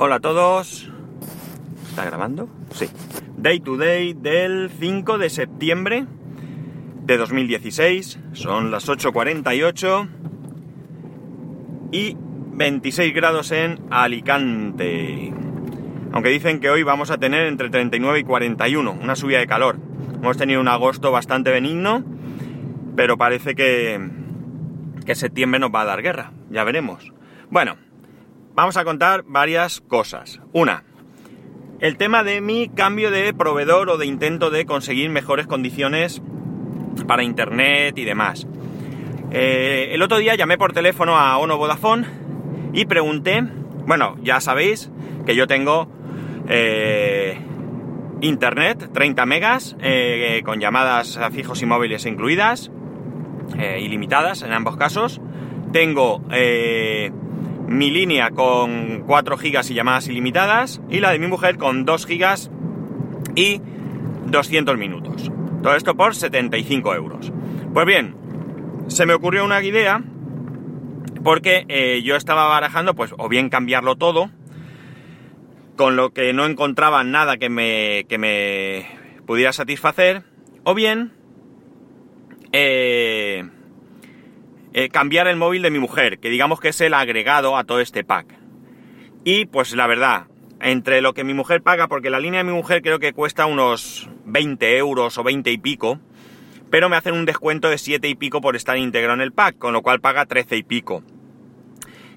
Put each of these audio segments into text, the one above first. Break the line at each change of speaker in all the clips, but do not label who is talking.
Hola a todos. ¿Está grabando? Sí. Day to day del 5 de septiembre de 2016. Son las 8.48 y 26 grados en Alicante. Aunque dicen que hoy vamos a tener entre 39 y 41, una subida de calor. Hemos tenido un agosto bastante benigno, pero parece que, que septiembre nos va a dar guerra. Ya veremos. Bueno, vamos a contar varias cosas. Una, el tema de mi cambio de proveedor o de intento de conseguir mejores condiciones para internet y demás. Eh, el otro día llamé por teléfono a Ono Vodafone y pregunté, bueno, ya sabéis que yo tengo eh, internet 30 megas eh, con llamadas a fijos y móviles incluidas, ilimitadas en ambos casos. Tengo mi línea con 4 gigas y llamadas ilimitadas y la de mi mujer con 2 gigas y 200 minutos. Todo esto por 75 euros. Pues bien, se me ocurrió una idea porque eh, yo estaba barajando pues o bien cambiarlo todo con lo que no encontraba nada que me, que me pudiera satisfacer o bien eh, eh, cambiar el móvil de mi mujer, que digamos que es el agregado a todo este pack. Y pues la verdad, entre lo que mi mujer paga, porque la línea de mi mujer creo que cuesta unos 20 euros o 20 y pico, pero me hacen un descuento de 7 y pico por estar integrado en el pack, con lo cual paga 13 y pico.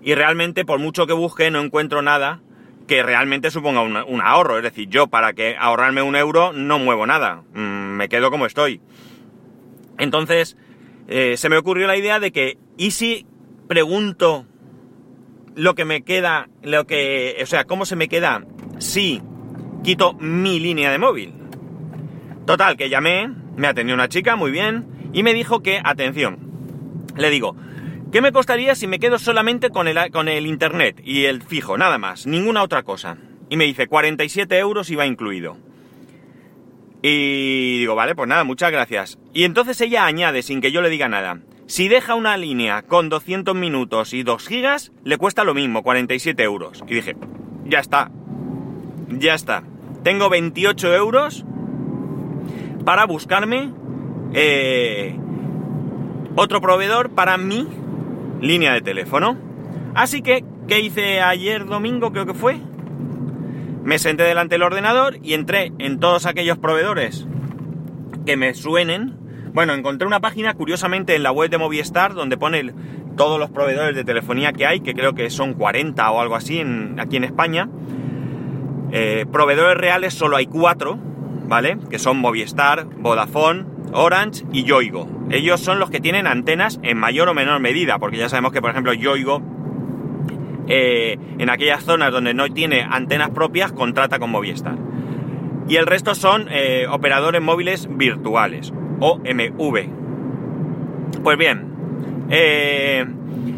Y realmente, por mucho que busque, no encuentro nada que realmente suponga un, ahorro. Es decir, yo para que ahorrarme un euro no muevo nada, mm, me quedo como estoy. Entonces, eh, se me ocurrió la idea de que, ¿y si pregunto lo que me queda, lo que, o sea, cómo se me queda si quito mi línea de móvil? Total, que llamé, me atendió una chica, muy bien, y me dijo que, atención, le digo, ¿qué me costaría si me quedo solamente con el, con el internet y el fijo, nada más, ninguna otra cosa? Y me dice, 47 euros iba incluido. Y digo, vale, pues nada, muchas gracias. Y entonces ella añade, sin que yo le diga nada, si deja una línea con 200 minutos y 2 gigas, le cuesta lo mismo, 47 euros. Y dije, ya está, ya está. Tengo 28 euros para buscarme eh, otro proveedor para mi línea de teléfono. Así que, ¿qué hice ayer domingo? Creo que fue. Me senté delante del ordenador y entré en todos aquellos proveedores que me suenen. Bueno, encontré una página curiosamente en la web de Movistar donde pone todos los proveedores de telefonía que hay, que creo que son 40 o algo así aquí en España. Eh, proveedores reales solo hay cuatro, ¿vale? Que son Movistar, Vodafone, Orange y Yoigo. Ellos son los que tienen antenas en mayor o menor medida, porque ya sabemos que, por ejemplo, Yoigo eh, en aquellas zonas donde no tiene antenas propias, contrata con Movistar. Y el resto son eh, operadores móviles virtuales, o MV. Pues bien, eh,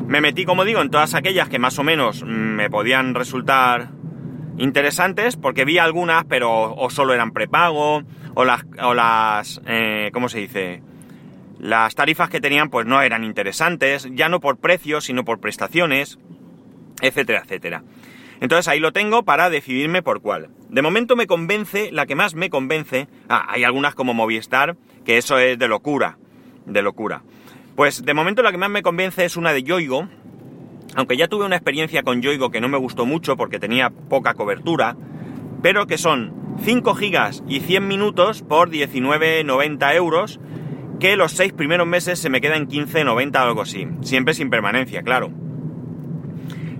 me metí, como digo, en todas aquellas que más o menos me podían resultar interesantes, porque vi algunas, pero o solo eran prepago, o las, o las ¿cómo se dice? Las tarifas que tenían pues no eran interesantes, ya no por precios, sino por prestaciones etcétera, etcétera. Entonces ahí lo tengo para decidirme por cuál. De momento me convence, la que más me convence, ah, hay algunas como Movistar, que eso es de locura, de locura. Pues de momento la que más me convence es una de Yoigo, aunque ya tuve una experiencia con Yoigo que no me gustó mucho porque tenía poca cobertura, pero que son 5 gigas y 100 minutos por 19,90 euros, que los 6 primeros meses se me quedan 15,90 o algo así, siempre sin permanencia, claro.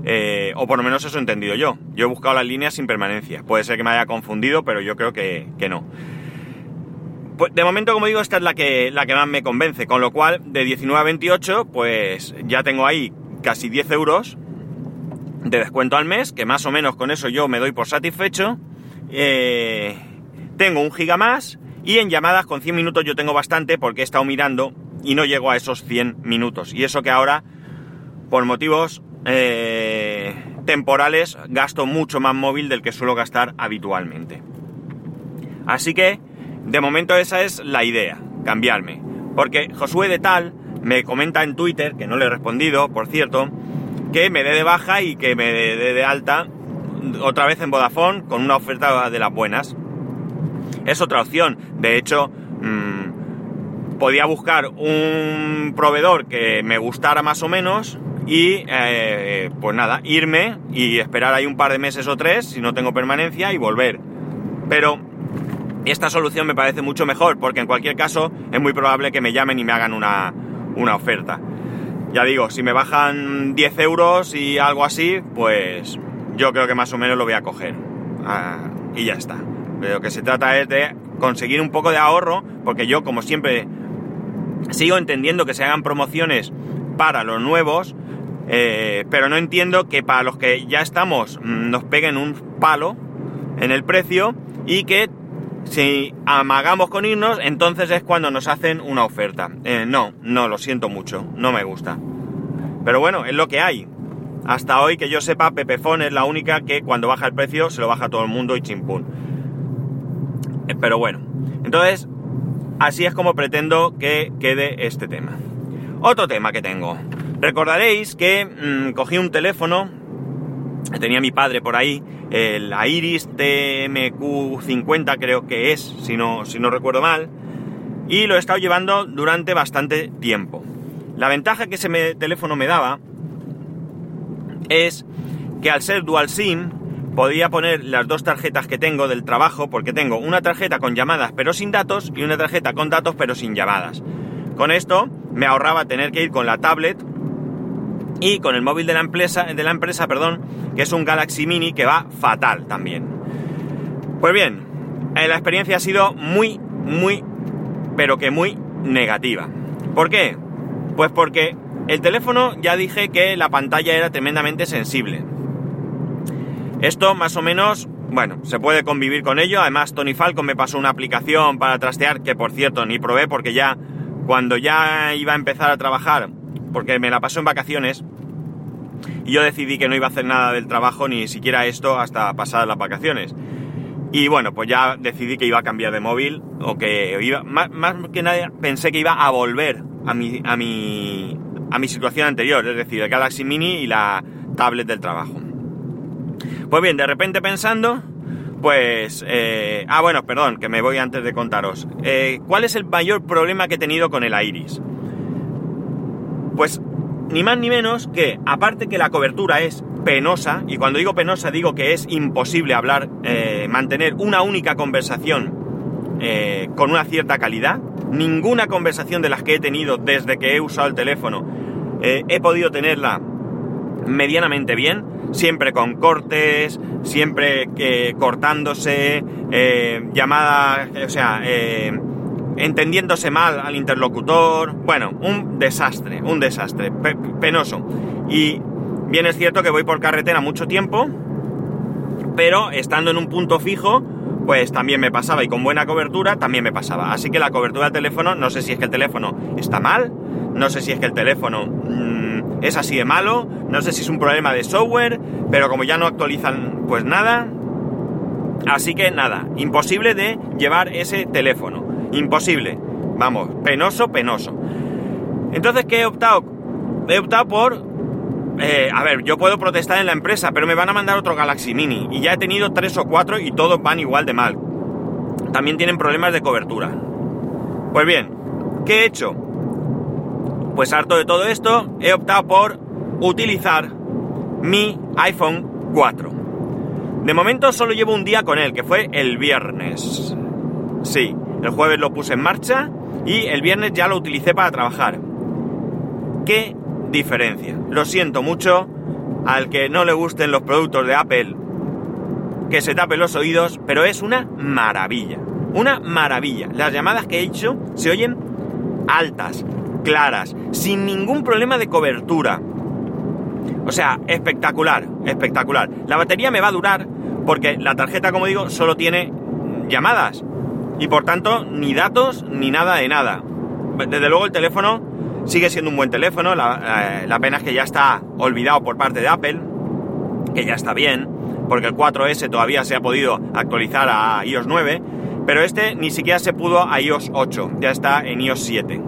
Eh, o por lo menos eso he entendido yo. Yo he buscado las líneas sin permanencia. Puede ser que me haya confundido, pero yo creo que, no. Pues de momento, como digo, esta es la que, la que más me convence. Con lo cual, de 19 a 28, pues ya tengo ahí casi 10 euros de descuento al mes, que más o menos con eso yo me doy por satisfecho. Eh, tengo un giga más y en llamadas con 100 minutos yo tengo bastante porque he estado mirando y no llego a esos 100 minutos. Y eso que ahora, por motivos eh, temporales gasto mucho más móvil del que suelo gastar habitualmente. Así que, de momento esa es la idea, cambiarme. Porque Josué de Tal me comenta en Twitter, que no le he respondido, por cierto, que me dé de baja y que me dé de alta otra vez en Vodafone con una oferta de las buenas. Es otra opción. De hecho, mm, podía buscar un proveedor que me gustara más o menos y eh, pues nada, irme y esperar ahí un par de meses o tres si no tengo permanencia y volver. Pero esta solución me parece mucho mejor porque en cualquier caso es muy probable que me llamen y me hagan una, una oferta. Ya digo, si me bajan 10 euros y algo así, pues yo creo que más o menos lo voy a coger. Ah, y ya está. Lo que se trata es de conseguir un poco de ahorro, porque yo, como siempre, sigo entendiendo que se hagan promociones para los nuevos, eh, pero no entiendo que para los que ya estamos mm, nos peguen un palo en el precio y que si amagamos con irnos, entonces es cuando nos hacen una oferta. Eh, no, no, lo siento mucho, no me gusta. Pero bueno, es lo que hay. Hasta hoy que yo sepa, Pepefone es la única que cuando baja el precio se lo baja todo el mundo y chimpún. Eh, pero bueno, entonces así es como pretendo que quede este tema. Otro tema que tengo. Recordaréis que mm, cogí un teléfono, tenía mi padre por ahí, el Iris TMQ50 creo que es, si no, si no recuerdo mal, y lo he estado llevando durante bastante tiempo. La ventaja que ese teléfono me daba es que al ser dual SIM podía poner las dos tarjetas que tengo del trabajo, porque tengo una tarjeta con llamadas pero sin datos y una tarjeta con datos pero sin llamadas. Con esto me ahorraba tener que ir con la tablet y con el móvil de la empresa, de la empresa perdón, que es un Galaxy Mini que va fatal también. Pues bien, eh, la experiencia ha sido muy, muy, pero que muy negativa. ¿Por qué? Pues porque el teléfono ya dije que la pantalla era tremendamente sensible. Esto más o menos, bueno, se puede convivir con ello. Además, Tony Falcon me pasó una aplicación para trastear que por cierto ni probé porque ya cuando ya iba a empezar a trabajar, porque me la pasó en vacaciones, y yo decidí que no iba a hacer nada del trabajo, ni siquiera esto, hasta pasadas las vacaciones. Y bueno, pues ya decidí que iba a cambiar de móvil, o que iba, más, que nada pensé que iba a volver a mi, a mi, a mi situación anterior, es decir, el Galaxy Mini y la tablet del trabajo. Pues bien, de repente pensando, pues... Eh, ah, bueno, perdón, que me voy antes de contaros. Eh, ¿Cuál es el mayor problema que he tenido con el Iris? Pues ni más ni menos que, aparte que la cobertura es penosa, y cuando digo penosa digo que es imposible hablar, eh, mantener una única conversación eh, con una cierta calidad, ninguna conversación de las que he tenido desde que he usado el teléfono eh, he podido tenerla medianamente bien, siempre con cortes, siempre cortándose, llamadas, o sea, entendiéndose mal al interlocutor. Bueno, un desastre, un desastre, penoso. Y bien es cierto que voy por carretera mucho tiempo, pero estando en un punto fijo, pues también me pasaba y con buena cobertura también me pasaba. Así que la cobertura del teléfono, no sé si es que el teléfono está mal, no sé si es que el teléfono mm, es así de malo, no sé si es un problema de software, pero como ya no actualizan pues nada, así que nada, imposible de llevar ese teléfono. Imposible. Vamos, penoso, penoso. Entonces, ¿qué he optado? He optado por... Eh, a ver, yo puedo protestar en la empresa, pero me van a mandar otro Galaxy Mini. Y ya he tenido tres o cuatro y todos van igual de mal. También tienen problemas de cobertura. Pues bien, ¿qué he hecho? Pues harto de todo esto, he optado por utilizar mi iPhone 4. De momento solo llevo un día con él, que fue el viernes. Sí, el jueves lo puse en marcha y el viernes ya lo utilicé para trabajar. ¿Qué diferencia? Lo siento mucho al que no le gusten los productos de Apple, que se tape los oídos, pero es una maravilla. Una maravilla. Las llamadas que he hecho se oyen altas, claras, sin ningún problema de cobertura. O sea, espectacular, espectacular. La batería me va a durar porque la tarjeta, como digo, solo tiene llamadas y por tanto ni datos ni nada de nada. Desde luego el teléfono sigue siendo un buen teléfono, la, eh, pena es que ya está olvidado por parte de Apple, que ya está bien, porque el 4S todavía se ha podido actualizar a iOS 9, pero este ni siquiera se pudo a iOS 8, ya está en iOS 7.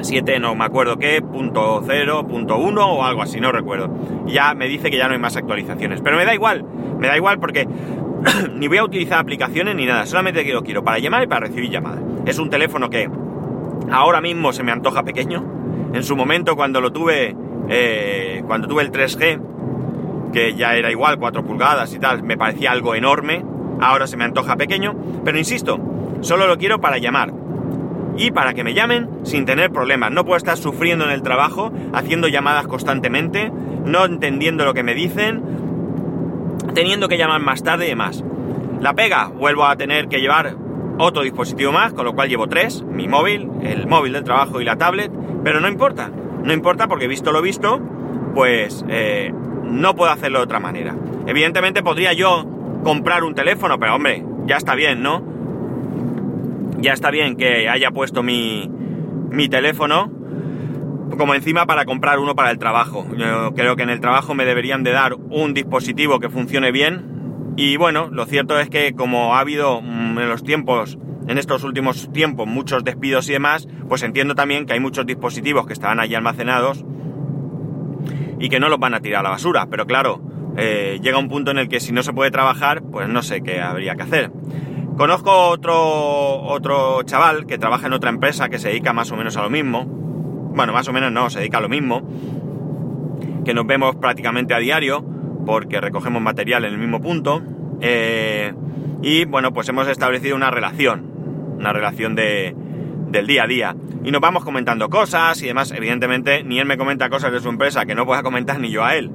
7, no me acuerdo qué, punto 0, punto 1 o algo así, no recuerdo. Ya me dice que ya no hay más actualizaciones. Pero me da igual, me da igual porque ni voy a utilizar aplicaciones ni nada, solamente lo quiero para llamar y para recibir llamadas. Es un teléfono que ahora mismo se me antoja pequeño. En su momento cuando lo tuve, eh, cuando tuve el 3G, que ya era igual, 4 pulgadas y tal, me parecía algo enorme. Ahora se me antoja pequeño, pero insisto, solo lo quiero para llamar y para que me llamen sin tener problemas. No puedo estar sufriendo en el trabajo, haciendo llamadas constantemente, no entendiendo lo que me dicen, teniendo que llamar más tarde y demás. La pega, vuelvo a tener que llevar otro dispositivo más, con lo cual llevo tres, mi móvil, el móvil del trabajo y la tablet, pero no importa, no importa porque visto lo visto, pues eh, no puedo hacerlo de otra manera. Evidentemente podría yo comprar un teléfono, pero hombre, ya está bien, ¿no? ya está bien que haya puesto mi, mi teléfono como encima para comprar uno para el trabajo. Yo creo que en el trabajo me deberían de dar un dispositivo que funcione bien. Y bueno, lo cierto es que como ha habido mm, en los tiempos, en estos últimos tiempos, muchos despidos y demás, pues entiendo también que hay muchos dispositivos que estaban allí almacenados y que no los van a tirar a la basura. Pero claro, eh, llega un punto en el que si no se puede trabajar, pues no sé qué habría que hacer. Conozco otro, otro chaval que trabaja en otra empresa que se dedica más o menos a lo mismo. Bueno, más o menos no, se dedica a lo mismo. Que nos vemos prácticamente a diario porque recogemos material en el mismo punto. Eh, y bueno, pues hemos establecido una relación. Una relación de, del día a día. Y nos vamos comentando cosas y demás. Evidentemente, ni él me comenta cosas de su empresa que no pueda comentar ni yo a él.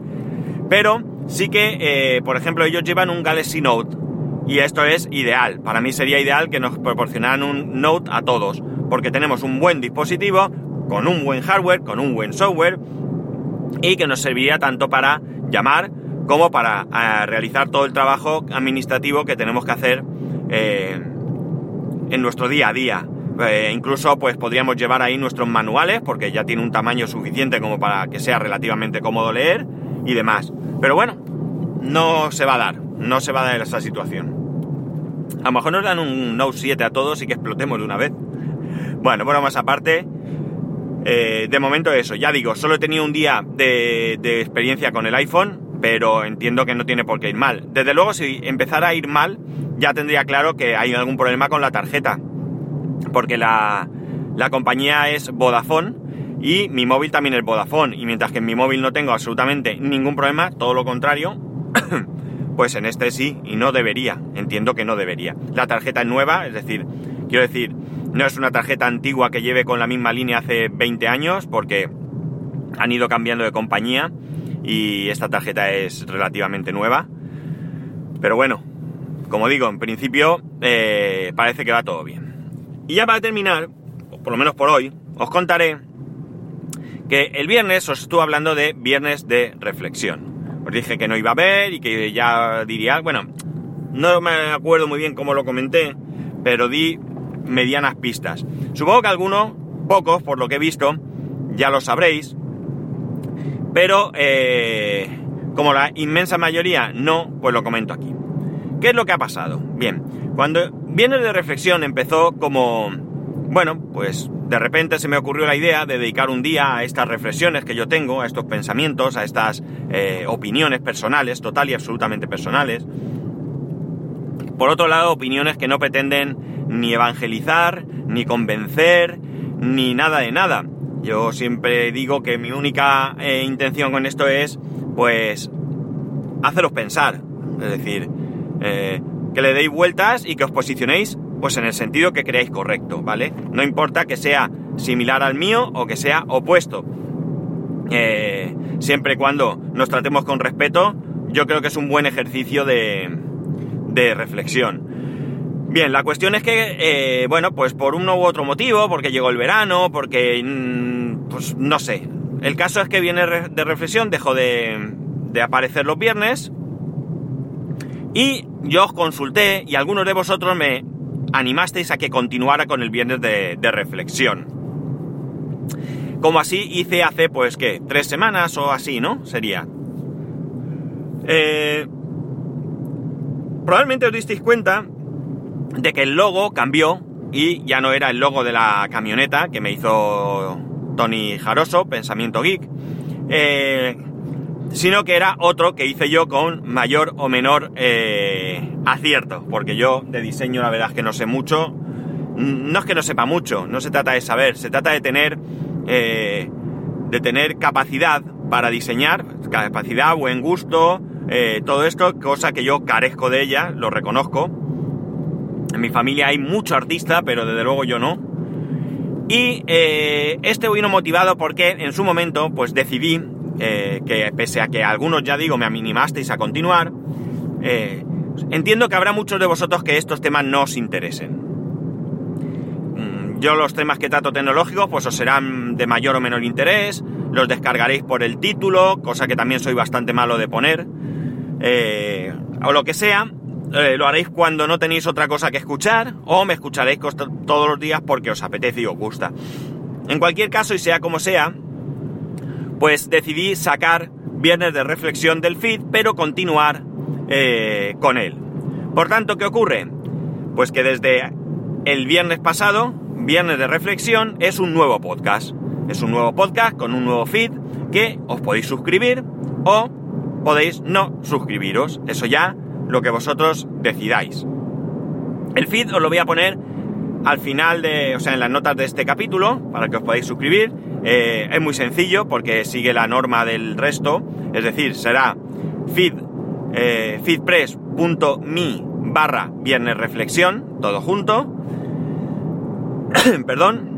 Pero sí que, eh, por ejemplo, ellos llevan un Galaxy Note y esto es ideal. Para mí sería ideal que nos proporcionaran un Note a todos, porque tenemos un buen dispositivo, con un buen hardware, con un buen software, y que nos serviría tanto para llamar como para eh, realizar todo el trabajo administrativo que tenemos que hacer eh, en nuestro día a día. Eh, incluso pues podríamos llevar ahí nuestros manuales porque ya tiene un tamaño suficiente como para que sea relativamente cómodo leer y demás. Pero bueno, no se va a dar, no se va a dar esa situación. A lo mejor nos dan un Note 7 a todos y que explotemos de una vez. Bueno, bueno, más aparte, eh, de momento eso, ya digo, solo he tenido un día de, experiencia con el iPhone, pero entiendo que no tiene por qué ir mal. Desde luego, si empezara a ir mal, ya tendría claro que hay algún problema con la tarjeta, porque la, la compañía es Vodafone y mi móvil también es Vodafone, y mientras que en mi móvil no tengo absolutamente ningún problema, todo lo contrario, Pues en este sí, y no debería, entiendo que no debería. La tarjeta es nueva, es decir, quiero decir, no es una tarjeta antigua que lleve con la misma línea hace 20 años, porque han ido cambiando de compañía y esta tarjeta es relativamente nueva. Pero bueno, como digo, en principio eh, parece que va todo bien. Y ya para terminar, por lo menos por hoy, os contaré que el viernes os estuve hablando de viernes de reflexión. Os dije que no iba a ver y que ya diría, bueno, no me acuerdo muy bien cómo lo comenté, pero di medianas pistas. Supongo que algunos, pocos, por lo que he visto, ya lo sabréis, pero eh, como la inmensa mayoría no, pues lo comento aquí. ¿Qué es lo que ha pasado? Bien, cuando viene de reflexión empezó como, bueno, pues de repente se me ocurrió la idea de dedicar un día a estas reflexiones que yo tengo, a estos pensamientos, a estas eh, opiniones personales, total y absolutamente personales. Por otro lado, opiniones que no pretenden ni evangelizar, ni convencer, ni nada de nada. Yo siempre digo que mi única eh, intención con esto es, pues, haceros pensar. Es decir, eh, que le deis vueltas y que os posicionéis pues en el sentido que creáis correcto, ¿vale? No importa que sea similar al mío o que sea opuesto. Eh, siempre y cuando nos tratemos con respeto, yo creo que es un buen ejercicio de, de reflexión. Bien, la cuestión es que, eh, bueno, pues por uno u otro motivo, porque llegó el verano, porque, mm, pues no sé. El caso es que viene de reflexión, dejó de, de aparecer los viernes. Y yo os consulté y algunos de vosotros me animasteis a que continuara con el viernes de, reflexión. Como así hice hace, pues, ¿qué? Tres semanas o así, ¿no? Sería. Eh, probablemente os disteis cuenta de que el logo cambió y ya no era el logo de la camioneta que me hizo Tony Jaroso, Pensamiento Geek, eh, sino que era otro que hice yo con mayor o menor eh, acierto, porque yo de diseño la verdad es que no sé mucho, no es que no sepa mucho, no se trata de saber, se trata de tener, eh, de tener capacidad para diseñar, capacidad, buen gusto, todo esto, cosa que yo carezco de ella, lo reconozco. En mi familia hay mucho artista, pero desde luego yo no. Y este vino motivado porque en su momento pues decidí eh, que pese a que algunos ya digo me aminimasteis a continuar, eh, entiendo que habrá muchos de vosotros que estos temas no os interesen. Mm, yo los temas que trato tecnológicos pues os serán de mayor o menor interés, los descargaréis por el título, cosa que también soy bastante malo de poner, eh, o lo que sea, lo haréis cuando no tenéis otra cosa que escuchar, o me escucharéis todos los días porque os apetece y os gusta. En cualquier caso, y sea como sea, pues decidí sacar Viernes de Reflexión del feed, pero continuar eh, con él. Por tanto, ¿qué ocurre? Pues que desde el viernes pasado, Viernes de Reflexión es un nuevo podcast. Es un nuevo podcast con un nuevo feed que os podéis suscribir o podéis no suscribiros. Eso ya lo que vosotros decidáis. El feed os lo voy a poner al final de, o sea, en las notas de este capítulo, para que os podáis suscribir. Eh, es muy sencillo porque sigue la norma del resto, es decir, será feed, eh, feedpress.me barra viernes reflexión, todo junto. Perdón.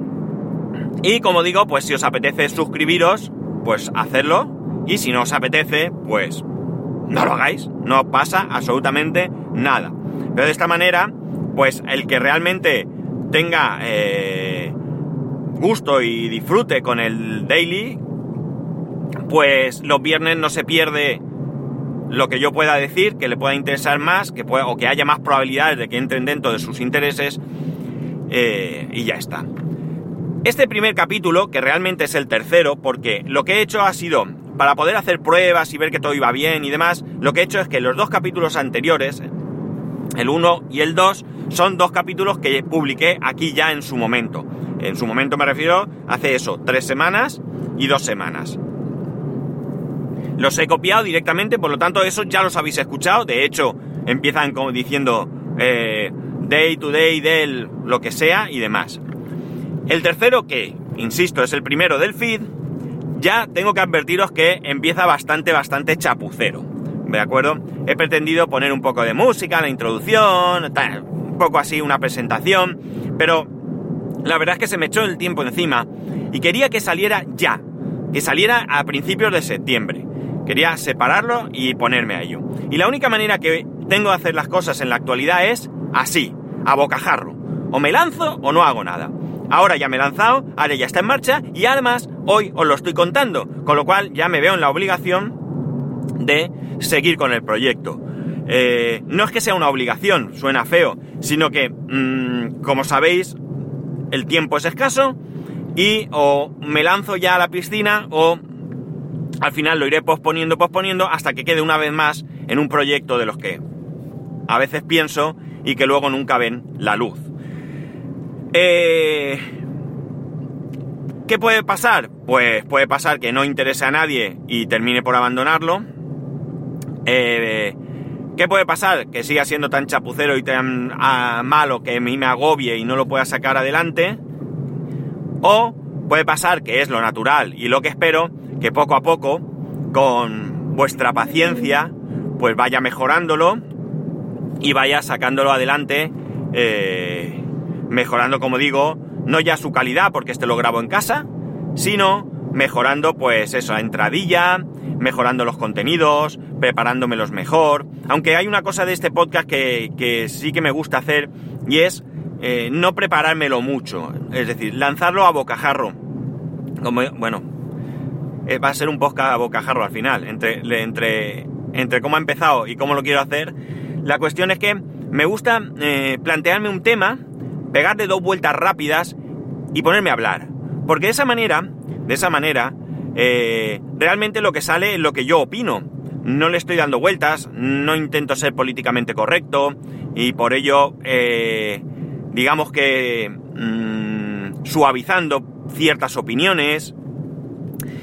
Y como digo, pues si os apetece suscribiros, pues hacerlo. Y si no os apetece, pues no lo hagáis. No pasa absolutamente nada. Pero de esta manera, pues el que realmente tenga eh, gusto y disfrute con el daily, pues los viernes no se pierde lo que yo pueda decir, que le pueda interesar más, que pueda, o que haya más probabilidades de que entren dentro de sus intereses, eh, y ya está. Este primer capítulo, que realmente es el tercero, porque lo que he hecho ha sido, para poder hacer pruebas y ver que todo iba bien y demás, lo que he hecho es que los dos capítulos anteriores, el 1 y el 2, son dos capítulos que publiqué aquí ya en su momento. En su momento me refiero, hace eso, tres semanas y dos semanas. Los he copiado directamente, por lo tanto, eso ya los habéis escuchado. De hecho, empiezan como diciendo eh, day to day, del lo que sea y demás. El tercero, que, insisto, es el primero del feed, ya tengo que advertiros que empieza bastante, bastante chapucero. ¿De acuerdo? He pretendido poner un poco de música, la introducción, un poco así, una presentación, pero la verdad es que se me echó el tiempo encima y quería que saliera ya, que saliera a principios de septiembre. Quería separarlo y ponerme a ello. Y la única manera que tengo de hacer las cosas en la actualidad es así, a bocajarro. O me lanzo o no hago nada. Ahora ya me he lanzado, ahora ya está en marcha y además hoy os lo estoy contando, con lo cual ya me veo en la obligación de seguir con el proyecto. Eh, no es que sea una obligación, suena feo, sino que, mm, como sabéis, el tiempo es escaso y o me lanzo ya a la piscina o al final lo iré posponiendo, posponiendo hasta que quede una vez más en un proyecto de los que a veces pienso y que luego nunca ven la luz. Eh, ¿Qué puede pasar? Pues puede pasar que no interese a nadie y termine por abandonarlo. Eh, ¿Qué puede pasar? Que siga siendo tan chapucero y tan ah, malo que a mí me agobie y no lo pueda sacar adelante. O puede pasar, que es lo natural y lo que espero, que poco a poco, con vuestra paciencia, pues vaya mejorándolo y vaya sacándolo adelante, eh, mejorando, como digo, no ya su calidad, porque este lo grabo en casa, sino mejorando, pues eso, la entradilla, mejorando los contenidos, preparándomelos mejor. Aunque hay una cosa de este podcast que, sí que me gusta hacer y es eh, no preparármelo mucho. Es decir, lanzarlo a bocajarro. Como, bueno, eh, va a ser un podcast a bocajarro al final. Entre, entre, entre cómo ha empezado y cómo lo quiero hacer. La cuestión es que me gusta eh, plantearme un tema, pegarle dos vueltas rápidas y ponerme a hablar. Porque de esa manera, de esa manera, eh, realmente lo que sale es lo que yo opino. No le estoy dando vueltas, no intento ser políticamente correcto y por ello eh, digamos que mm, suavizando ciertas opiniones,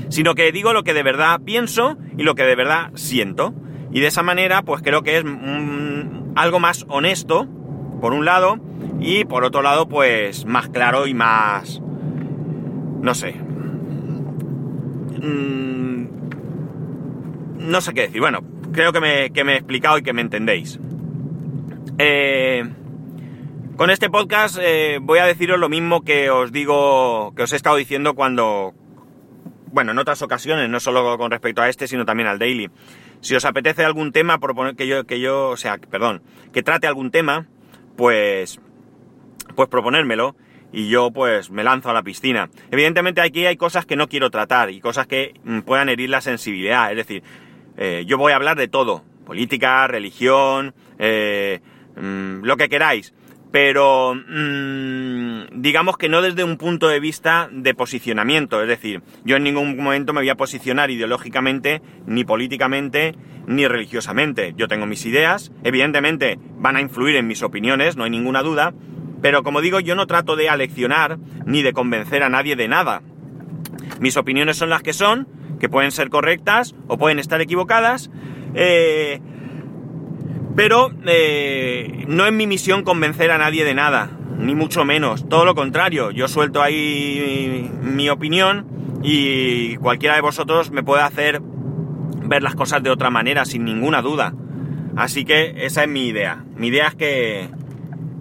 sino que digo lo que de verdad pienso y lo que de verdad siento. Y de esa manera, pues creo que es mm, algo más honesto, por un lado, y por otro lado, pues más claro y más... no sé. Mm, no sé qué decir. Bueno, creo que me, que me he explicado y que me entendéis. Eh, con este podcast eh, voy a deciros lo mismo que os digo, que os he estado diciendo cuando, bueno, en otras ocasiones, no solo con respecto a este, sino también al daily. Si os apetece algún tema, proponer que yo, que yo, o sea, perdón, que trate algún tema, pues, pues proponérmelo y yo pues me lanzo a la piscina. Evidentemente aquí hay cosas que no quiero tratar y cosas que mm, puedan herir la sensibilidad. Es decir, eh, yo voy a hablar de todo, política, religión, eh, mm, lo que queráis pero mmm, digamos que no desde un punto de vista de posicionamiento, es decir, yo en ningún momento me voy a posicionar ideológicamente, ni políticamente, ni religiosamente. Yo tengo mis ideas, evidentemente van a influir en mis opiniones, no hay ninguna duda, pero como digo, yo no trato de aleccionar ni de convencer a nadie de nada. Mis opiniones son las que son, que pueden ser correctas o pueden estar equivocadas, eh, pero eh, no es mi misión convencer a nadie de nada, ni mucho menos. Todo lo contrario, yo suelto ahí mi opinión y cualquiera de vosotros me puede hacer ver las cosas de otra manera, sin ninguna duda. Así que esa es mi idea. Mi idea es que,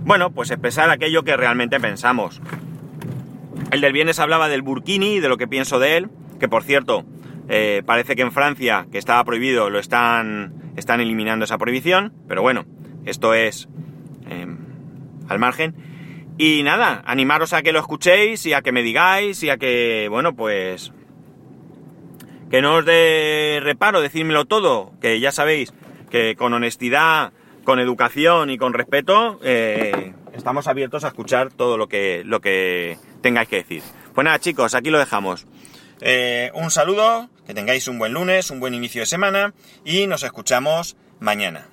bueno, pues expresar aquello que realmente pensamos. El del viernes hablaba del Burkini y de lo que pienso de él, que por cierto, eh, parece que en Francia, que estaba prohibido, lo están están eliminando esa prohibición, pero bueno, esto es em, al margen. Y nada, animaros a que lo escuchéis y a que me digáis y a que, bueno, pues... Que no os dé reparo decírmelo todo, que ya sabéis que con honestidad, con educación y con respeto eh, estamos abiertos a escuchar todo lo que, lo que tengáis que decir. Pues nada chicos, aquí lo dejamos. Eh, un saludo, que tengáis un buen lunes, un buen inicio de semana y nos escuchamos mañana.